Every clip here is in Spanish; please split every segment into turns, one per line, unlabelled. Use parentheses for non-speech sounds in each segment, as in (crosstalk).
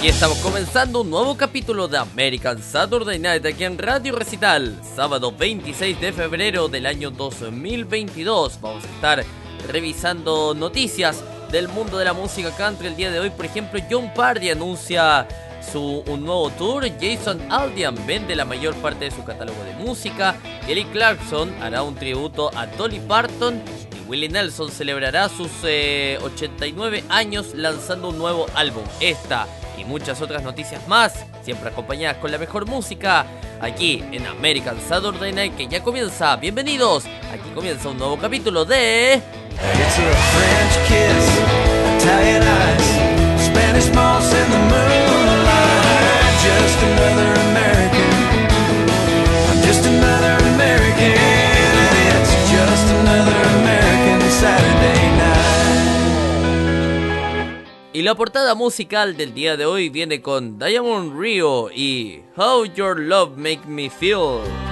Aquí estamos comenzando un nuevo capítulo de American Saturday Night aquí en Radio Recital, sábado 26 de febrero del año 2022. Vamos a estar revisando noticias del mundo de la música country el día de hoy. Por ejemplo, John Pardy anuncia su, un nuevo tour. Jason Aldean vende la mayor parte de su catálogo de música. Kelly Clarkson hará un tributo a Dolly Parton. Y Willie Nelson celebrará sus 89 eh, años lanzando un nuevo álbum. Esta y muchas otras noticias más, siempre acompañadas con la mejor música, aquí en American Saturday Night, que ya comienza. Bienvenidos, aquí comienza un nuevo capítulo de... Y la portada musical del día de hoy viene con Diamond Rio y How Your Love Make Me Feel.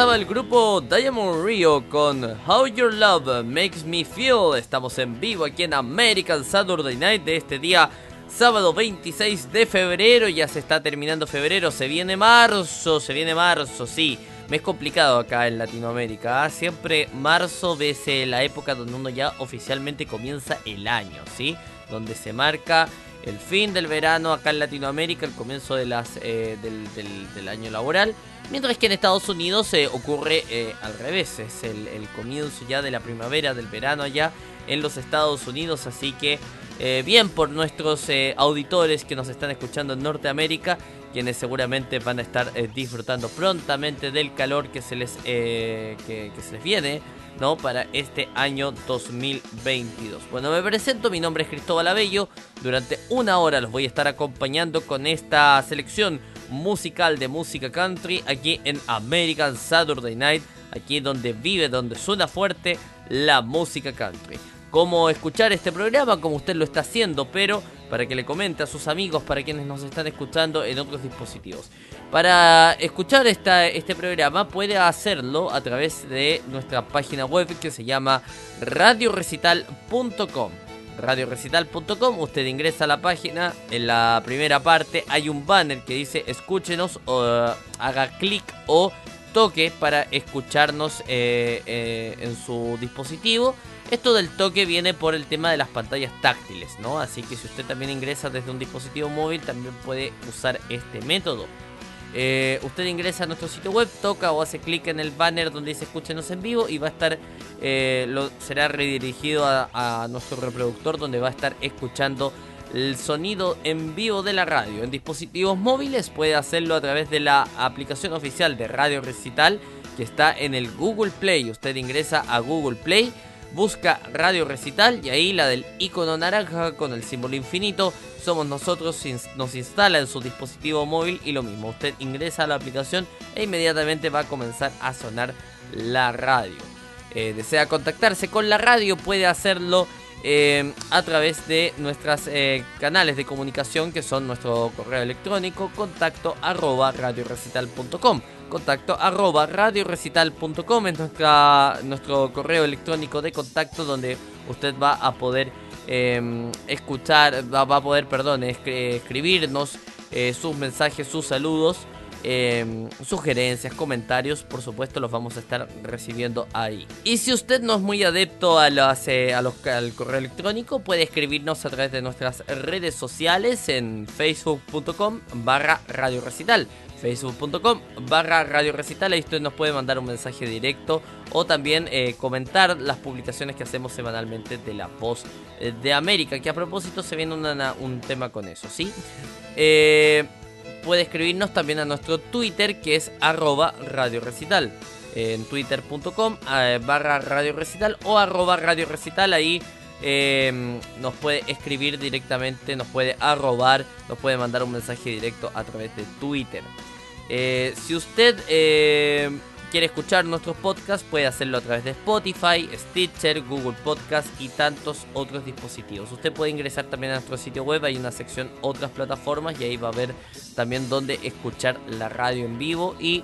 Pasaba el grupo Diamond Rio con How Your Love Makes Me Feel. Estamos en vivo aquí en American Saturday Night de este día, sábado 26 de febrero. Ya se está terminando febrero, se viene marzo, se viene marzo, sí. Me es complicado acá en Latinoamérica. ¿ah? Siempre marzo es la época donde uno ya oficialmente comienza el año, ¿sí? Donde se marca el fin del verano acá en Latinoamérica, el comienzo de las, eh, del, año laboral, mientras que en Estados Unidos se ocurre eh, al revés, es el, comienzo ya de la primavera, del verano allá en los Estados Unidos, así que eh, bien por nuestros auditores que nos están escuchando en Norteamérica, quienes seguramente van a estar disfrutando prontamente del calor que se les, que se les viene ¿no? Para este año 2022. Bueno, me presento, mi nombre es Cristóbal Abello. Durante una hora los voy a estar acompañando con esta selección musical de música country aquí en American Saturday Night, aquí donde vive, donde suena fuerte la música country cómo escuchar este programa, como usted lo está haciendo, pero para que le comente a sus amigos, para quienes nos están escuchando en otros dispositivos. Para escuchar esta, este programa puede hacerlo a través de nuestra página web que se llama radiorecital.com. Radiorecital.com, usted ingresa a la página, en la primera parte hay un banner que dice escúchenos o haga clic o toque para escucharnos eh, eh, en su dispositivo esto del toque viene por el tema de las pantallas táctiles, ¿no? Así que si usted también ingresa desde un dispositivo móvil, también puede usar este método. Eh, usted ingresa a nuestro sitio web, toca o hace clic en el banner donde dice escúchenos en vivo y va a estar, eh, lo, será redirigido a, nuestro reproductor donde va a estar escuchando el sonido en vivo de la radio. En dispositivos móviles puede hacerlo a través de la aplicación oficial de Radio Recital que está en el Google Play. Usted ingresa a Google Play busca Radio Recital y ahí la del icono naranja con el símbolo infinito somos nosotros, nos instala en su dispositivo móvil y lo mismo, usted ingresa a la aplicación e inmediatamente va a comenzar a sonar la radio. Eh, desea contactarse con la radio, puede hacerlo eh, a través de nuestros eh, canales de comunicación que son nuestro correo electrónico contacto radiorecital.com contacto arroba radiorecital.com es nuestra, nuestro correo electrónico de contacto donde usted va a poder em, escuchar, va, a poder, perdón, escribirnos eh, sus mensajes, sus saludos, em, sugerencias, comentarios, por supuesto los vamos a estar recibiendo ahí. Y si usted no es muy adepto a, eh, a los, al correo electrónico, puede escribirnos a través de nuestras redes sociales en facebook.com barra radio recital facebook.com barra radio recital. Ahí usted nos puede mandar un mensaje directo o también eh, comentar las publicaciones que hacemos semanalmente de la voz de América. Que a propósito se viene un tema con eso, ¿sí? Eh, puede escribirnos también a nuestro Twitter que es arroba radio recital. En twitter.com barra radio recital o arroba radio recital. Ahí nos puede escribir directamente, nos puede arrobar, nos puede mandar un mensaje directo a través de Twitter. Eh, si usted eh, quiere escuchar nuestros podcasts, puede hacerlo a través de Spotify, Stitcher, Google Podcast y tantos otros dispositivos. Usted puede ingresar también a nuestro sitio web, hay una sección otras plataformas y ahí va a ver también dónde escuchar la radio en vivo y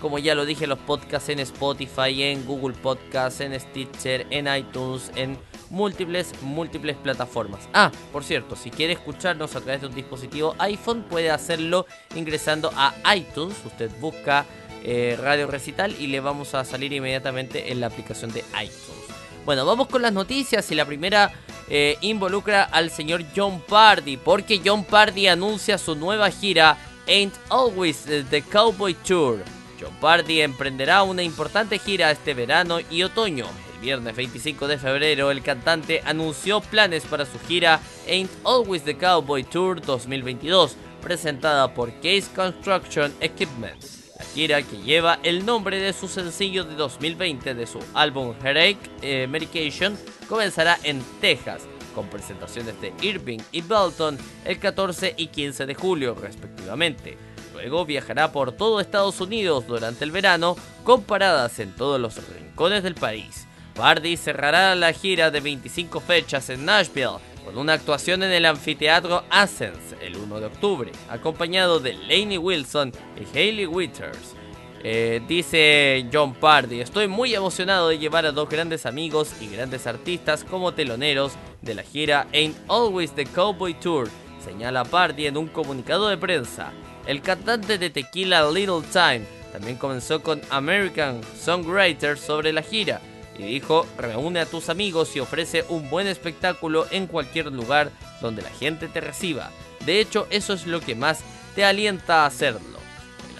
como ya lo dije, los podcasts en Spotify, en Google Podcasts, en Stitcher, en iTunes, en múltiples, múltiples plataformas. Ah, por cierto, si quiere escucharnos a través de un dispositivo iPhone, puede hacerlo ingresando a iTunes. Usted busca eh, Radio Recital y le vamos a salir inmediatamente en la aplicación de iTunes. Bueno, vamos con las noticias y la primera eh, involucra al señor John Pardy, porque John Pardy anuncia su nueva gira Ain't Always the Cowboy Tour. John Pardy emprenderá una importante gira este verano y otoño viernes 25 de febrero, el cantante anunció planes para su gira Ain't Always the Cowboy Tour 2022, presentada por Case Construction Equipment. La gira, que lleva el nombre de su sencillo de 2020 de su álbum Headache eh, Medication, comenzará en Texas, con presentaciones de Irving y Belton el 14 y 15 de julio, respectivamente. Luego viajará por todo Estados Unidos durante el verano, con paradas en todos los rincones del país. Bardi cerrará la gira de 25 fechas en Nashville con una actuación en el anfiteatro Athens el 1 de octubre, acompañado de Lainey Wilson y Hayley Withers. Eh, dice John Pardy, estoy muy emocionado de llevar a dos grandes amigos y grandes artistas como teloneros de la gira Ain't Always the Cowboy Tour, señala Pardy en un comunicado de prensa. El cantante de Tequila Little Time también comenzó con American Songwriter sobre la gira y dijo, reúne a tus amigos y ofrece un buen espectáculo en cualquier lugar donde la gente te reciba. De hecho, eso es lo que más te alienta a hacerlo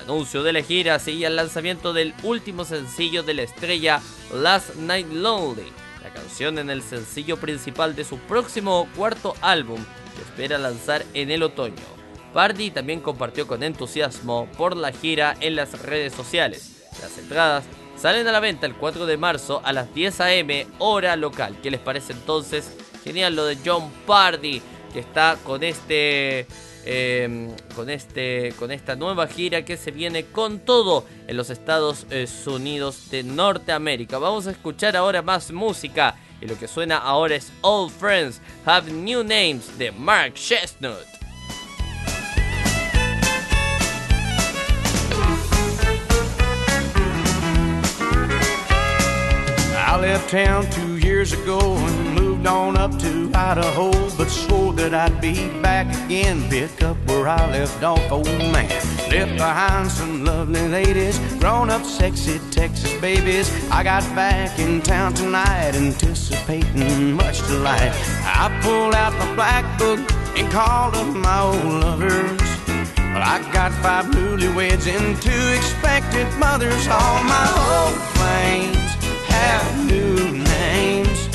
anuncio de la gira seguía el lanzamiento del último sencillo de la estrella Last Night Lonely, la canción en el sencillo principal de su próximo cuarto álbum que espera lanzar en el otoño. Party también compartió con entusiasmo por la gira en las redes sociales. Las entradas salen a la venta el 4 de marzo a las 10 am hora local. ¿Qué les parece entonces? Genial lo de John Party que está con este Em, con, este, con esta nueva gira que se viene con todo en los Estados eh, Unidos de Norteamérica. Vamos a escuchar ahora más música y lo que suena ahora es Old Friends Have New Names de Mark Chestnut.
I left town two years ago and moved on up to Idaho, but swore that I'd be back again, pick up where I left off, old man. Left behind some lovely ladies, grown up sexy Texas babies. I got back in town tonight, anticipating much delight. I pulled out my black book and called up my old lovers. Well, I got five newlyweds and two expected mothers, all my old have new names.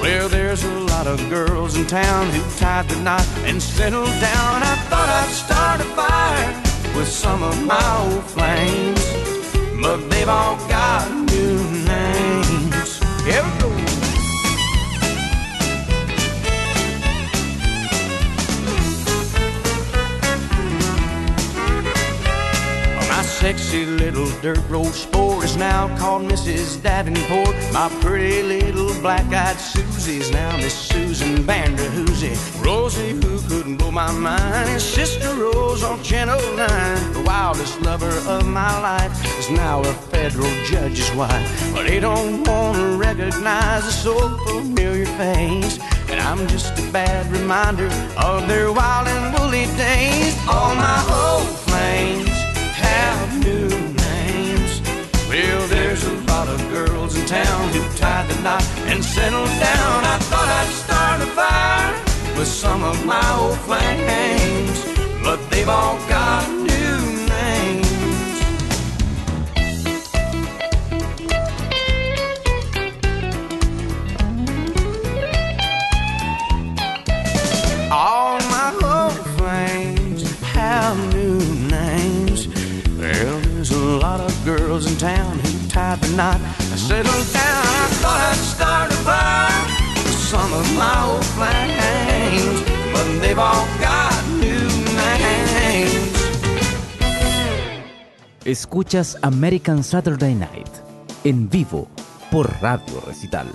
Well, there's a lot of girls in town who tied the knot and settled down. I thought I'd start a fire with some of my old flames, but they've all got new names. Here. Sexy little dirt road sport is now called Mrs. Davenport. My pretty little black-eyed Susie's now Miss Susan Vanderhoosie. Rosie, who couldn't blow my mind, is Sister Rose on Channel 9. The wildest lover of my life is now a federal judge's wife. But they don't want to recognize a so familiar face. And I'm just a bad reminder of their wild and woolly days. All my old flames lot of girls in town who tied the knot and settled down. I thought I'd start a fire with some of my old flames, but they've all got new names. All my old flames have new names. Well, there's a lot of girls in town
Escuchas American Saturday Night en vivo por Radio Recital.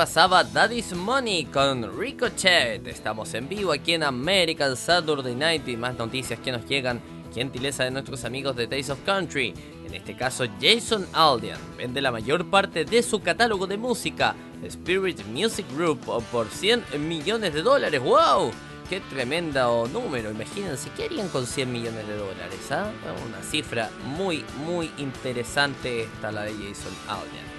Pasaba Daddy's Money con Ricochet. Estamos en vivo aquí en American Saturday Night y más noticias que nos llegan. Gentileza de nuestros amigos de Taste of Country. En este caso, Jason Aldean vende la mayor parte de su catálogo de música, Spirit Music Group, por 100 millones de dólares. ¡Wow! ¡Qué tremendo número! Imagínense, ¿qué harían con 100 millones de dólares? ah? Una cifra muy, muy interesante esta, la de Jason Aldean.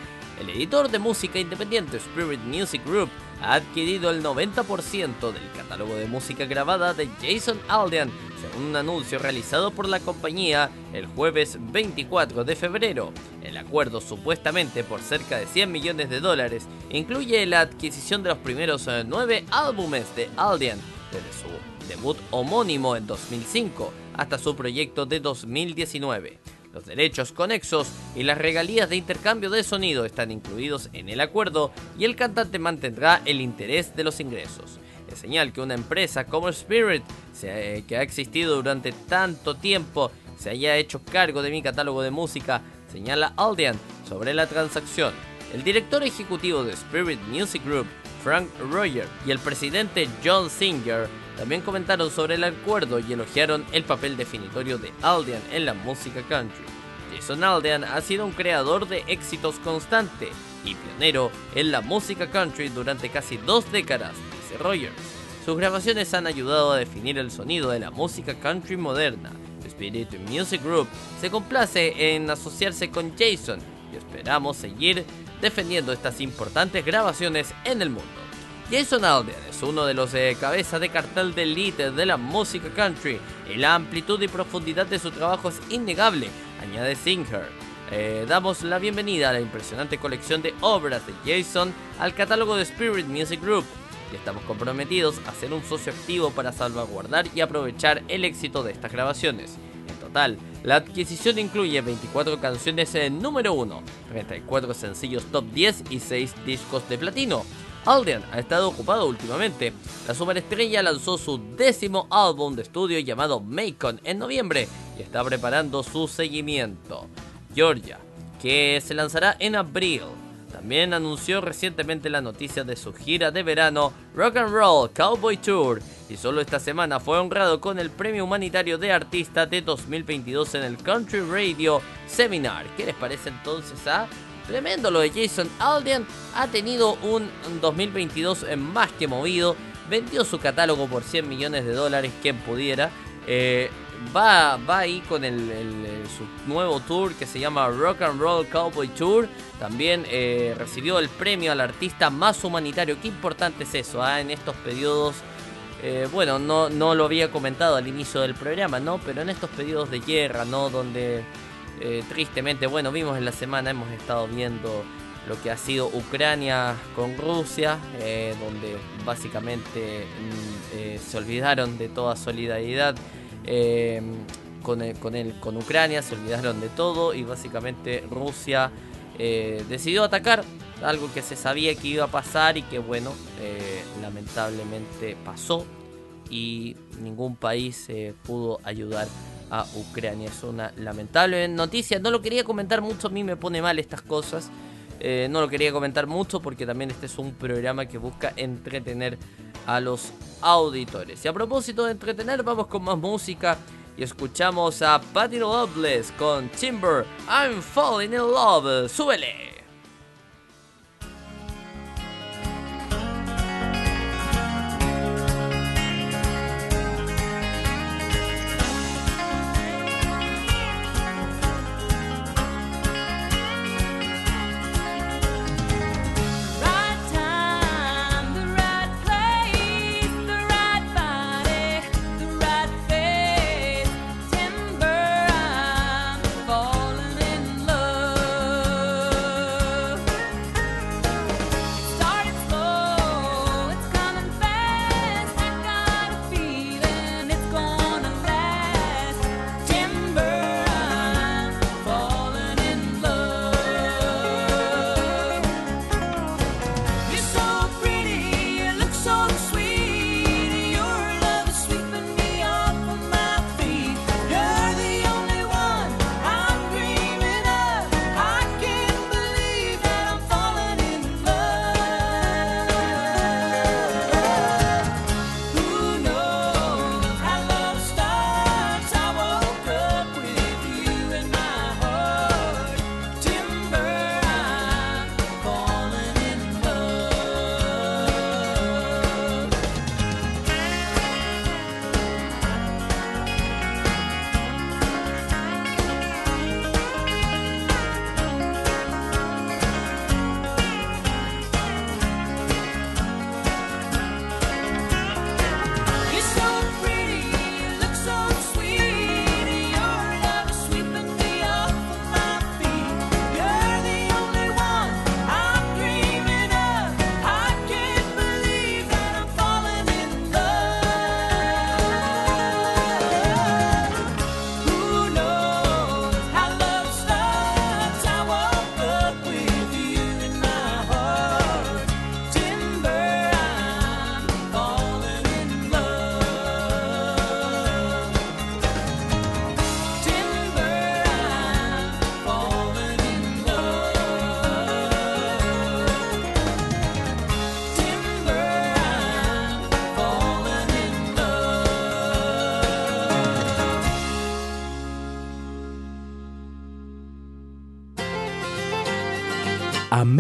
El editor de música independiente Spirit Music Group ha adquirido el 90% del catálogo de música grabada de Jason Aldean, según un anuncio realizado por la compañía el jueves 24 de febrero. El acuerdo, supuestamente por cerca de 100 millones de dólares, incluye la adquisición de los primeros eh, nueve álbumes de Aldean, desde su debut homónimo en 2005 hasta su proyecto de 2019. Los derechos conexos y las regalías de intercambio de sonido están incluidos en el acuerdo y el cantante mantendrá el interés de los ingresos. Es señal que una empresa como Spirit, se- que ha existido durante tanto tiempo, se haya hecho cargo de mi catálogo de música, señala Aldean sobre la transacción. El director ejecutivo de Spirit Music Group, Frank Roger, y el presidente John Singer también comentaron sobre el acuerdo y elogiaron el papel definitorio de Aldean en la música country. Jason Aldean ha sido un creador de éxitos constante y pionero en la música country durante casi dos décadas, dice Rogers. Sus grabaciones han ayudado a definir el sonido de la música country moderna. Spirit Music Group se complace en asociarse con Jason y esperamos seguir defendiendo estas importantes grabaciones en el mundo. Jason Aldean es uno de los eh, cabezas de cartel de elite de la música country y la amplitud y profundidad de su trabajo es innegable, añade Singer. Eh, damos la bienvenida a la impresionante colección de obras de Jason al catálogo de Spirit Music Group y estamos comprometidos a ser un socio activo para salvaguardar y aprovechar el éxito de estas grabaciones. En total, la adquisición incluye 24 canciones en número 1, 34 sencillos top 10 y 6 discos de platino. Aldean ha estado ocupado últimamente. La superestrella lanzó su décimo álbum de estudio llamado Macon en noviembre y está preparando su seguimiento. Georgia, que se lanzará en abril. También anunció recientemente la noticia de su gira de verano Rock and Roll Cowboy Tour y solo esta semana fue honrado con el premio humanitario de artista de 2022 en el Country Radio Seminar. ¿Qué les parece entonces a Tremendo lo de Jason Aldean. Ha tenido un 2022 más que movido. Vendió su catálogo por 100 millones de dólares, quien pudiera. Eh, va, va ahí con el, su nuevo tour que se llama Rock and Roll Cowboy Tour. También eh, recibió el premio al artista más humanitario. Qué importante es eso ah, en estos periodos. eh, bueno, no, no lo había comentado al inicio del programa, ¿no? Pero en estos periodos de guerra, ¿no? Donde eh, tristemente, bueno, vimos en la semana, hemos estado viendo lo que ha sido Ucrania con Rusia, eh, donde básicamente mm, eh, se olvidaron de toda solidaridad con, el- con, el- con Ucrania, se olvidaron de todo y básicamente Rusia decidió atacar algo que se sabía que iba a pasar y que bueno, lamentablemente pasó y ningún país pudo ayudar a Ucrania. Es una lamentable noticia. No lo quería comentar mucho, a mí me pone mal estas cosas. Eh, no lo quería comentar mucho porque también este es un programa que busca entretener a los auditores. Y a propósito de entretener, vamos con más música y escuchamos a Patty Loveless con Timber. I'm falling in love. ¡Súbele!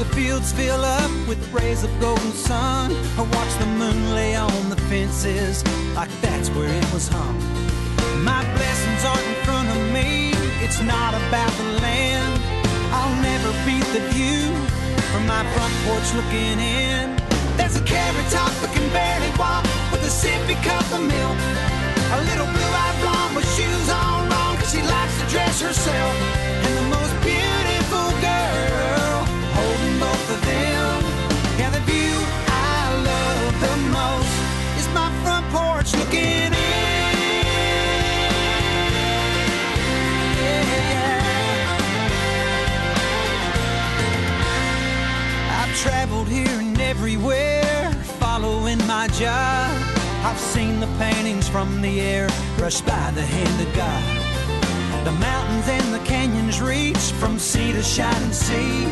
The fields fill up with rays of golden sun, I watch the moon lay on the fences like that's where it was hung. My blessings aren't in front of me, it's not about the land. I'll never beat the view from my front porch looking in. There's a carrot top that can barely walk with a sippy cup of milk. A little blue-eyed blonde with shoes on wrong, cause she likes to dress herself. Porch looking in. I've traveled here and everywhere, following my job. I've seen the paintings from the air, brushed by the hand of God. The mountains and the canyons reach from sea to shining sea.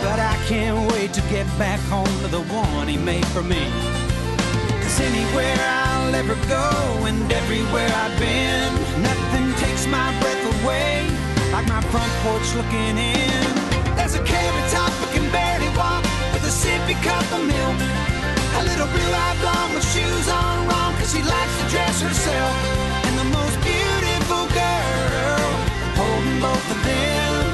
But I can't wait to get back home to the one he made for me. Cause anywhere I'll ever go and everywhere I've been, nothing takes my breath away like my front porch looking in. There's a carrot top who can barely walk with a sippy cup of milk. A little blue-eyed blonde with shoes on wrong cause she likes to dress herself. And the most beautiful girl holding both of them.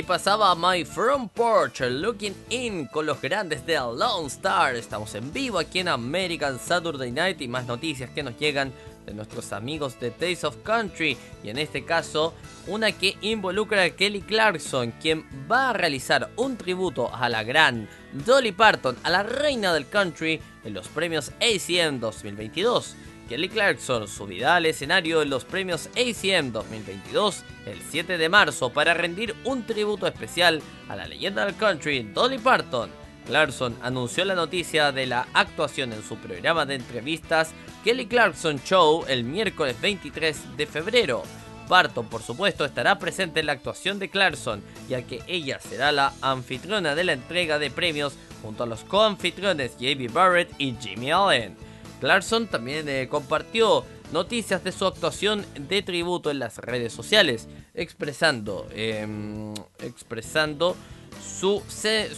ahí pasaba My Front Porch Looking In con los grandes de Lone Star. Estamos en vivo aquí en American Saturday Night y más noticias que nos llegan de nuestros amigos de Taste of Country. Y en este caso, una que involucra a Kelly Clarkson, quien va a realizar un tributo a la gran Dolly Parton, a la reina del country, en los premios ACM 2022. Kelly Clarkson subirá al escenario en los premios ACM 2022 el 7 de marzo para rendir un tributo especial a la leyenda del country Dolly Parton. Clarkson anunció la noticia de la actuación en su programa de entrevistas Kelly Clarkson Show el miércoles 23 de febrero. Parton, por supuesto, estará presente en la actuación de Clarkson, ya que ella será la anfitriona de la entrega de premios junto a los coanfitriones J.B. Barrett y Jimmy Allen. Clarkson también eh, compartió noticias de su actuación de tributo en las redes sociales, expresando, em, expresando su,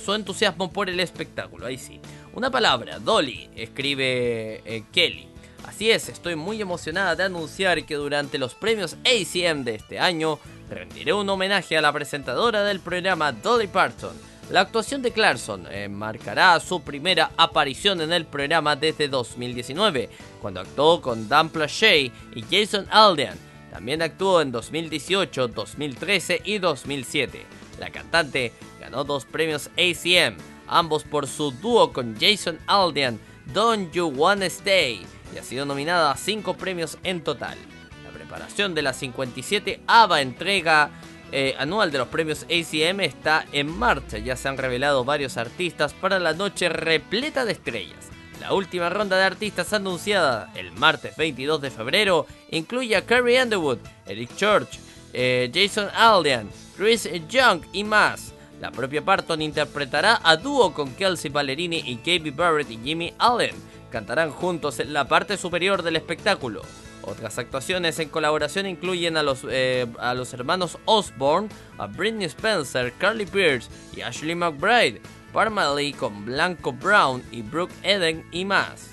su entusiasmo por el espectáculo. Ahí sí. Una palabra, Dolly, escribe eh, Kelly. Así es, estoy muy emocionada de anunciar que durante los premios ACM de este año rendiré un homenaje a la presentadora del programa Dolly Parton. La actuación de Clarkson eh, marcará su primera aparición en el programa desde 2019, cuando actuó con Dan Plashey y Jason Aldean. También actuó en 2018, 2013 y 2007. La cantante ganó dos premios ACM, ambos por su dúo con Jason Aldean, Don't You Wanna Stay, y ha sido nominada a cinco premios en total. La preparación de la 57 ABA entrega eh, anual de los premios ACM está en marcha. Ya se han revelado varios artistas para la noche repleta de estrellas. La última ronda de artistas anunciada el martes 22 de febrero incluye a Carrie Underwood, Eric Church, eh, Jason Aldean, Chris Young y más. La propia Parton interpretará a dúo con Kelsey Ballerini y KB Barrett y Jimmy Allen. Cantarán juntos en la parte superior del espectáculo. Otras actuaciones en colaboración incluyen a los, eh, a los hermanos Osborne, a Britney Spencer, Carly Pierce y Ashley McBride, Parmalee con Blanco Brown y Brooke Eden y más.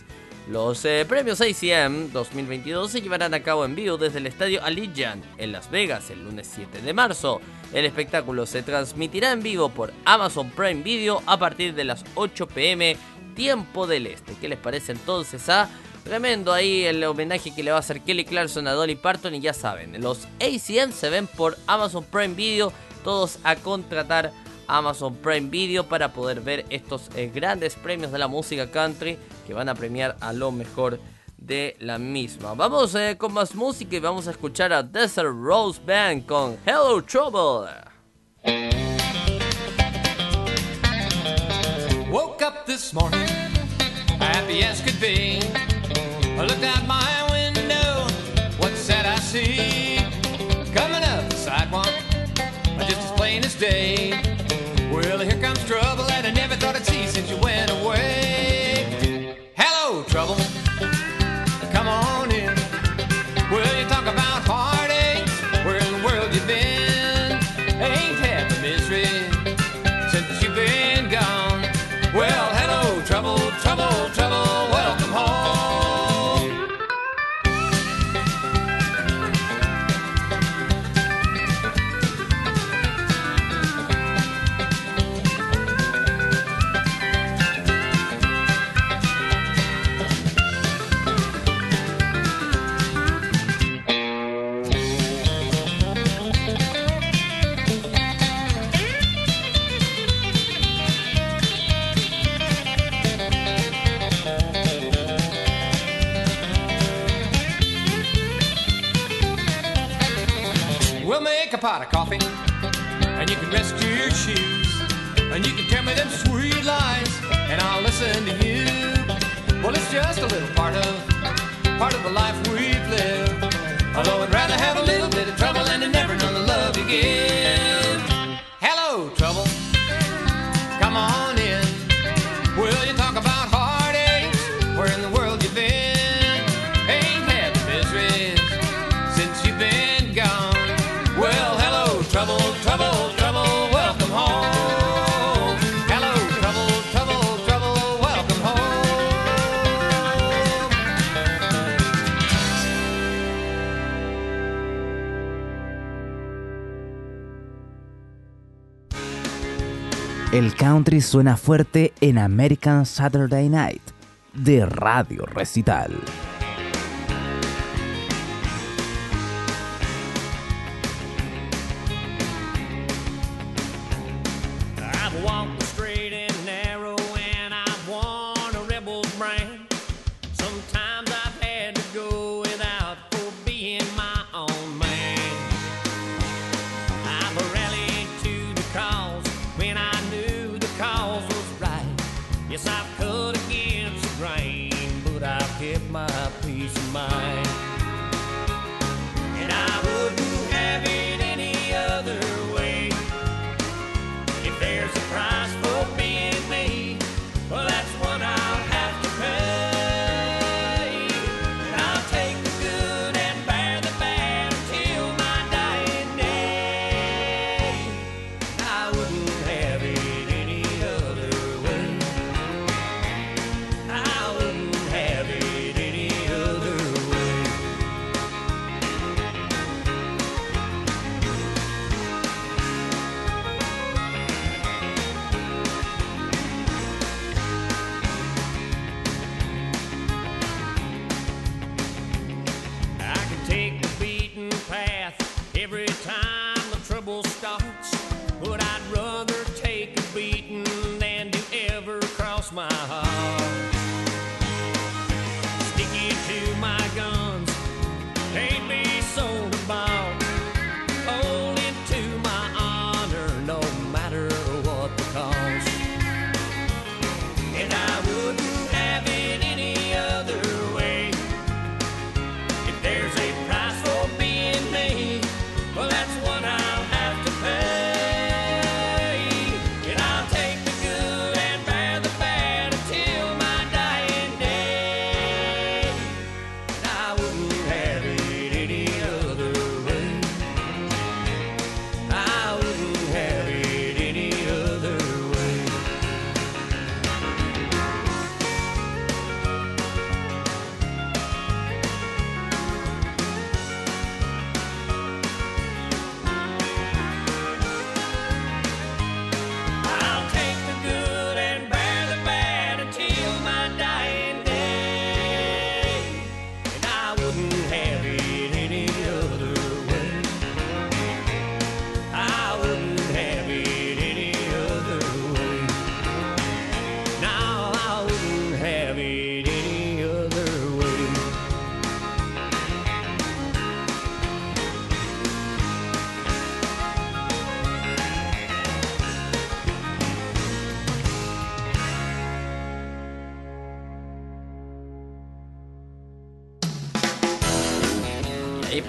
Los eh, premios ACM 2022 se llevarán a cabo en vivo desde el estadio Allegiant en Las Vegas el lunes 7 de marzo. El espectáculo se transmitirá en vivo por Amazon Prime Video a partir de las 8 pm tiempo del este. ¿Qué les parece entonces a Tremendo ahí el homenaje que le va a hacer Kelly Clarkson a Dolly Parton y ya saben, los ACM se ven por Amazon Prime Video, todos a contratar Amazon Prime Video para poder ver estos eh, grandes premios de la música country que van a premiar a lo mejor de la misma. Vamos eh, con más música y vamos a escuchar a Desert Rose Band con Hello Trouble.
Woke up this morning, happy as could be. I out my window, what I see? Coming up the sidewalk, just as plain as day. Well, here comes trouble that I never thought I'd see since you went away.
suena fuerte en American Saturday Night de Radio Recital.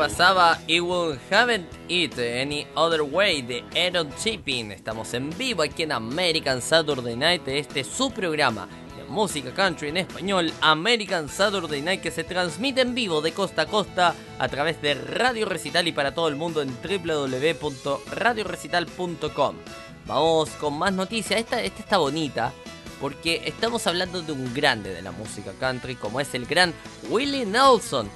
pasaba It Will Haven't It Any Other Way de Aaron Chipping. Estamos en vivo aquí en American Saturday Night. Este es su programa de música country en español, American Saturday Night, que se transmite en vivo de costa a costa a través de Radio Recital y para todo el mundo en www.radiorecital.com. Vamos con más noticias. Esta, esta está bonita porque estamos hablando de un grande de la música country como es el gran Willie Nelson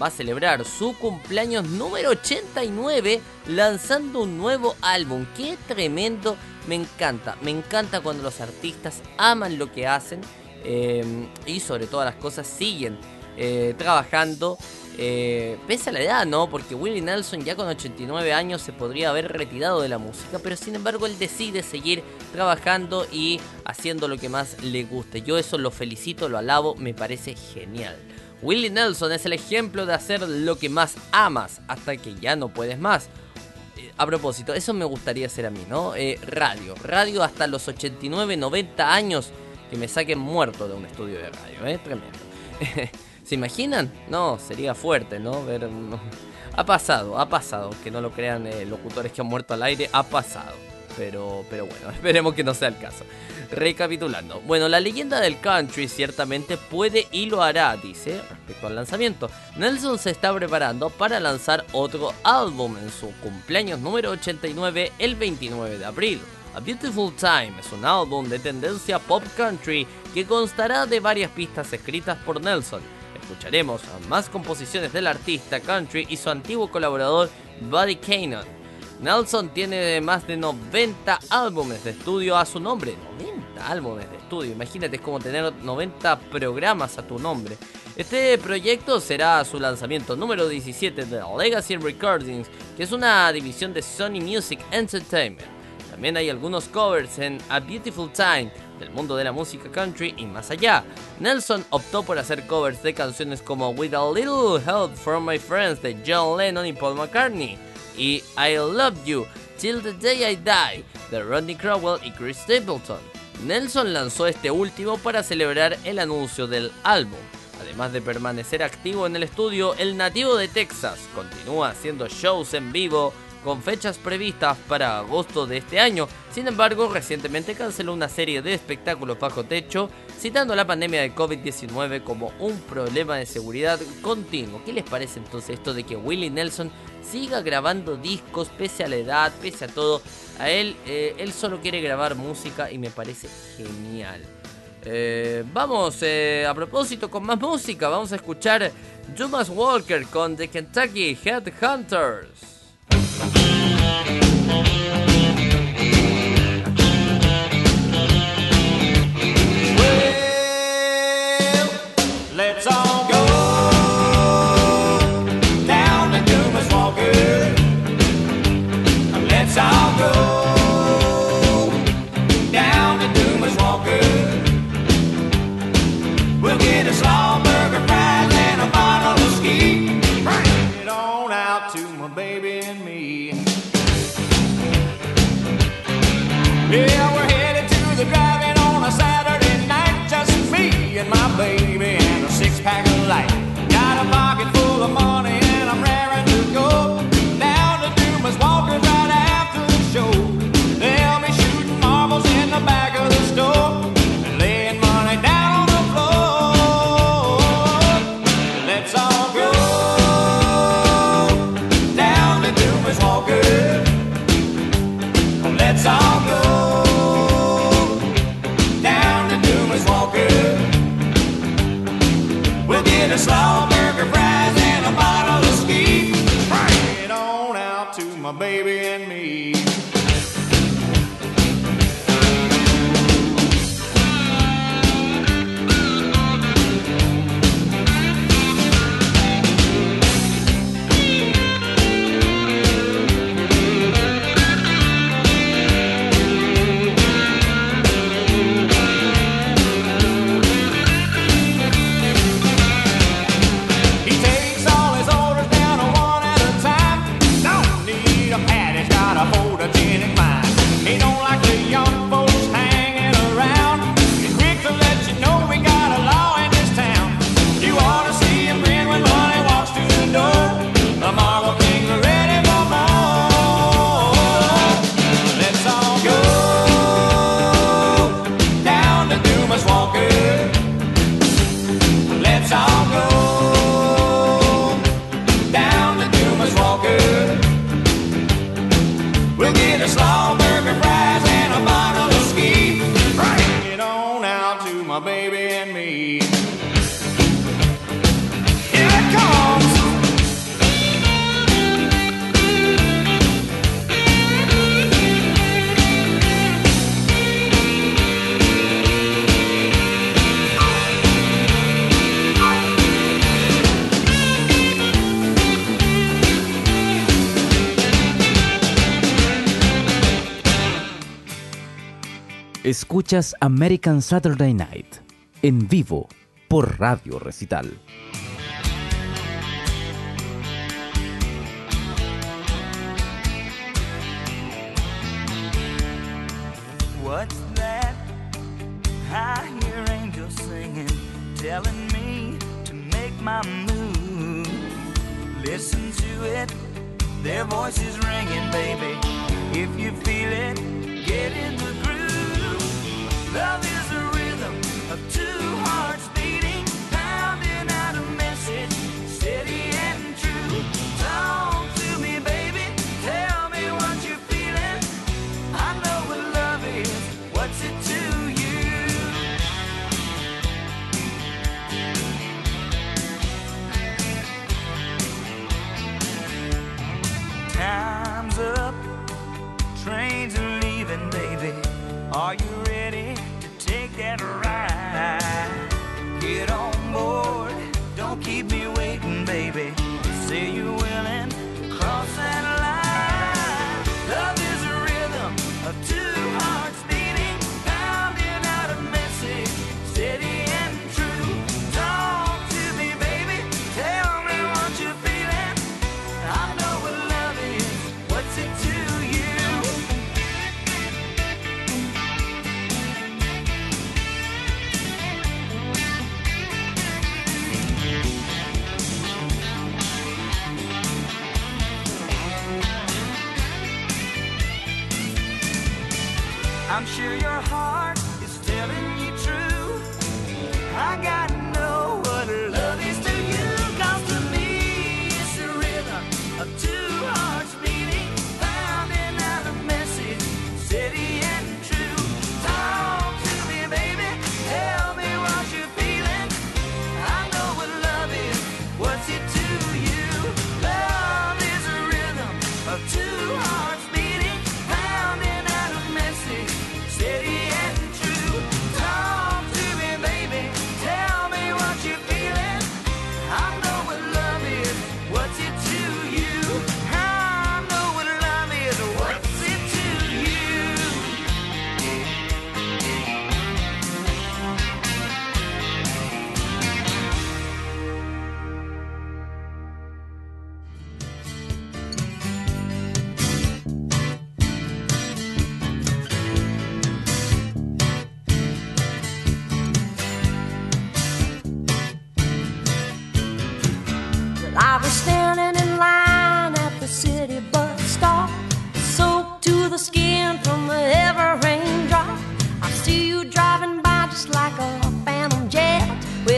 va a celebrar su cumpleaños número 89 lanzando un nuevo álbum. ¡Qué tremendo! Me encanta, me encanta cuando los artistas aman lo que hacen eh, y sobre todas las cosas siguen eh, trabajando. Eh, pese a la edad, ¿no? Porque Willie Nelson ya con 89 años se podría haber retirado de la música, pero sin embargo él decide seguir trabajando y haciendo lo que más le guste. Yo eso lo felicito, lo alabo, me parece genial. Willie Nelson es el ejemplo de hacer lo que más amas hasta que ya no puedes más. Eh, a propósito, eso me gustaría hacer a mí, ¿no? Eh, radio. Radio hasta los 89, 90 años que me saquen muerto de un estudio de radio, ¿eh? Tremendo. (laughs) ¿Se imaginan? No, sería fuerte, ¿no? (laughs) Ha pasado, ha pasado. Que no lo crean eh, locutores que han muerto al aire, ha pasado. Pero, pero bueno, (laughs) esperemos que no sea el caso. Recapitulando. Bueno, la leyenda del country ciertamente puede y lo hará, dice, respecto al lanzamiento. Nelson se está preparando para lanzar otro álbum en su cumpleaños número 89 el 29 de abril. A Beautiful Time es un álbum de tendencia pop country que constará de varias pistas escritas por Nelson. Escucharemos más composiciones del artista country y su antiguo colaborador Buddy Kanan. Nelson tiene más de 90 álbumes de estudio a su nombre. 90 álbumes de estudio, imagínate, es como tener 90 programas a tu nombre. Este proyecto será su lanzamiento número 17 de Legacy Recordings, que es una división de Sony Music Entertainment. También hay algunos covers en A Beautiful Time, del mundo de la música country y más allá. Nelson optó por hacer covers de canciones como With a Little Help from My Friends de John Lennon y Paul McCartney y I Love You Till the Day I Die de Rodney Crowell y Chris Stapleton. Nelson lanzó este último para celebrar el anuncio del álbum. Además de permanecer activo en el estudio, el nativo de Texas continúa haciendo shows en vivo con fechas previstas para agosto de este año. Sin embargo, recientemente canceló una serie de espectáculos bajo techo, citando la pandemia de COVID-19 como un problema de seguridad continuo. ¿Qué les parece entonces esto de que Willie Nelson siga grabando discos pese a la edad, pese a todo? A él, eh, él solo quiere grabar música y me parece genial. Eh, vamos, eh, a propósito, con más música, vamos a escuchar Thomas Walker con The Kentucky Headhunters.
Escuchas American Saturday Night en vivo por Radio Recital.
What's that? I hear angels singing, telling me to make my move. Listen to it, their voices ringing, baby. If you feel it, get in the Time's up. Trains are leaving, baby. Are feeling. I know what love is, what's it to you that ride? Get on board. Don't keep me waiting,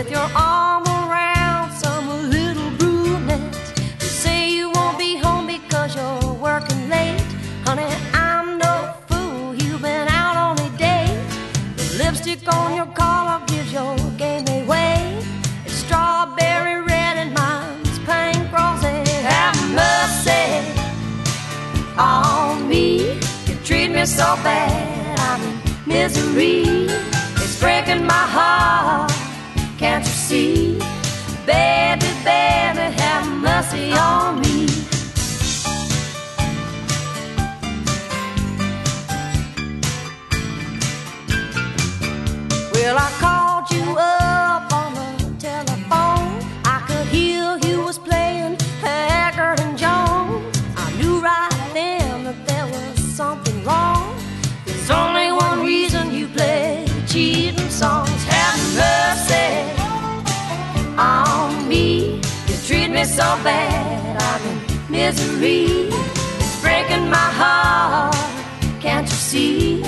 with your arm around some little brunette. You say you won't be home because you're working late, honey. I'm no fool. You've been out on a date. The lipstick on your collar gives your game away. It's strawberry red and mine's pink rosy. Have mercy on me. You treat me so bad, I'm in misery. See? Bad, I'm in misery. It's breaking my heart. Can't you see?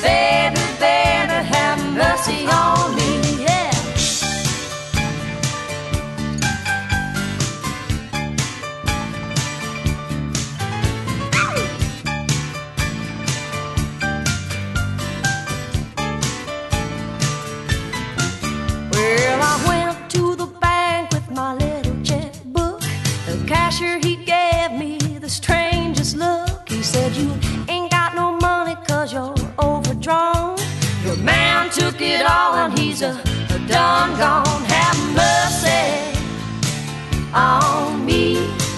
Baby, baby, have mercy on me. Said, You ain't got no money cause you're overdrawn. Your man took it all and he's a, a done gone. Have mercy on me.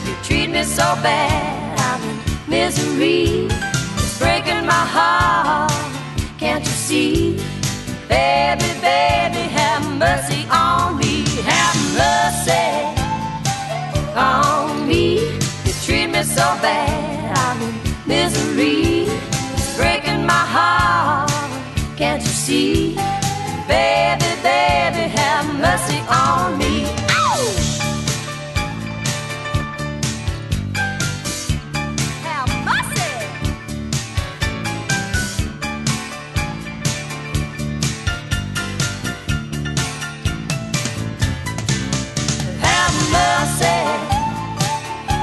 You treat me so bad, I'm in misery. It's breaking my heart. Can't you see? Baby, baby, have mercy on me. Have mercy on me. You treat me so bad, I'm in misery is breaking my heart. Can't you see? Baby, baby, have mercy on me. Have mercy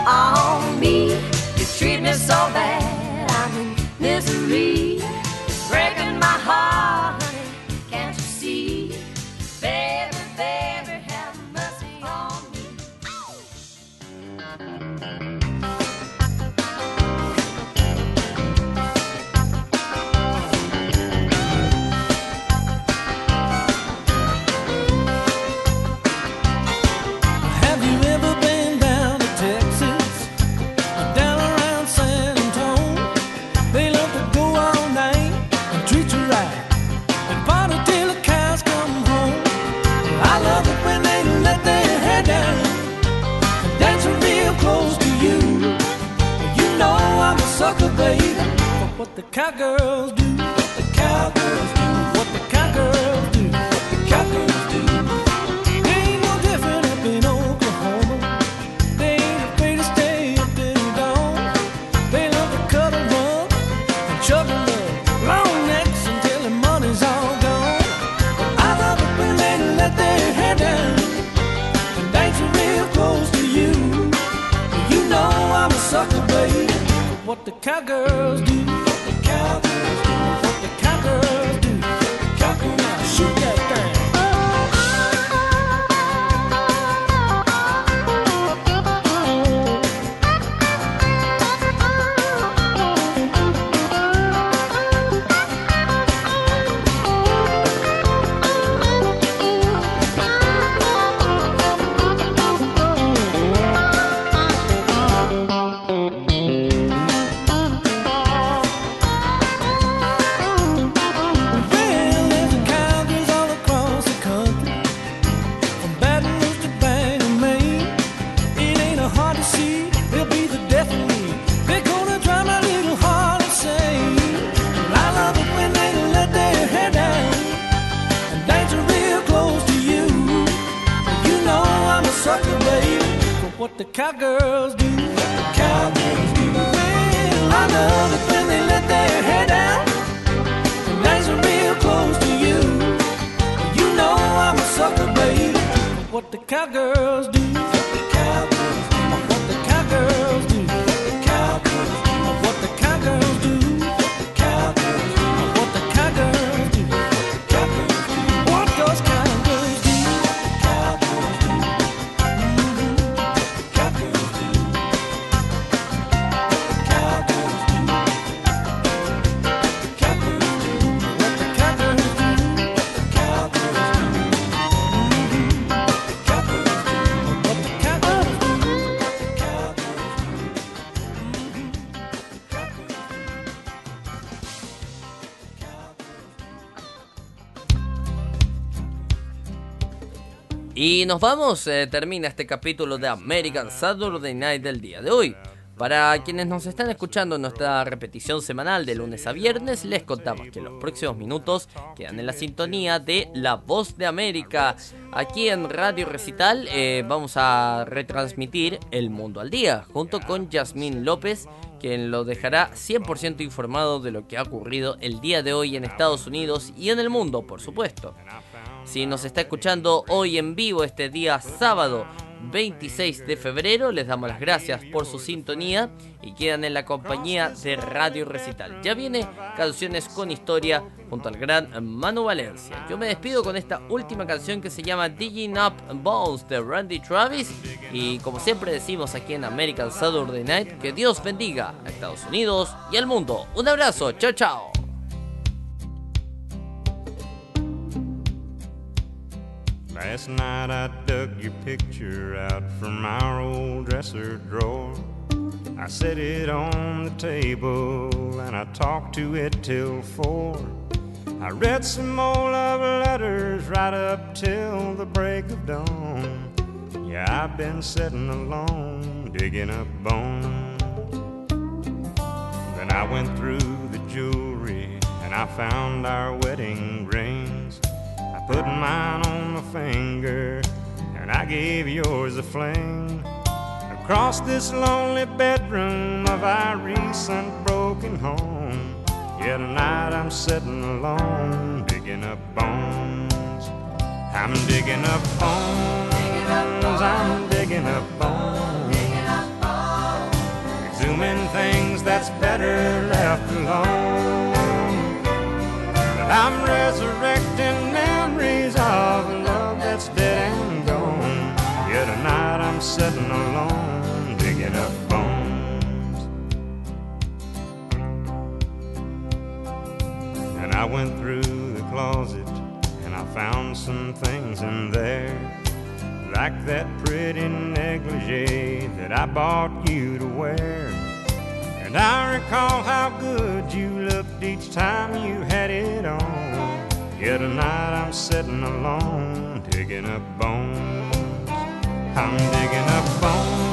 on so bad. I'm in
this. The cowgirls do. What the cowgirls do. What the cowgirls do. What the cowgirls do. They ain't no different up in Oklahoma. They ain't afraid to stay up till dawn. They love to cuddle up and chug a. Long necks until the money's all gone. I love it when they let their hair down and dance real close to you. You know I'm a sucker, baby. What the cowgirls What the cowgirls do.
Nos vamos, eh, termina este capítulo de American Saturday Night del día de hoy. Para quienes nos están escuchando en nuestra repetición semanal de lunes a viernes, les contamos que en los próximos minutos quedan en la sintonía de La Voz de América. Aquí en Radio Recital eh, vamos a retransmitir El Mundo al Día, junto con Yasmín López, quien lo dejará 100% informado de lo que ha ocurrido el día de hoy en Estados Unidos y en el mundo, por supuesto. Si nos está escuchando hoy en vivo este día sábado 26 de febrero, les damos las gracias por su sintonía y quedan en la compañía de Radio Recital. Ya viene Canciones con Historia junto al gran Manu Valencia. Yo me despido con esta última canción que se llama Digging Up Bones de Randy Travis y como siempre decimos aquí en American Saturday Night, que Dios bendiga a Estados Unidos y al mundo. Un abrazo, chao chao.
Last night I dug your picture out from our old dresser drawer. I set it on the table and I talked to it till four. I read some old love letters right up till the break of dawn. Yeah, I've been sitting alone digging up bones. Then I went through the jewelry and I found our wedding rings. Put mine on my finger and I gave yours a fling. Across this lonely bedroom of our recent broken home. yet tonight I'm sitting alone digging up bones. I'm digging up bones. I'm digging up bones. Exhuming things that's better left alone. I'm resurrecting sitting alone, digging up bones. And I went through the closet and I found some things in there. Like that pretty negligee that I bought you to wear. And I recall how good you looked each time you had it on. Yeah, tonight I'm sitting alone, digging up bones. I'm digging up bones.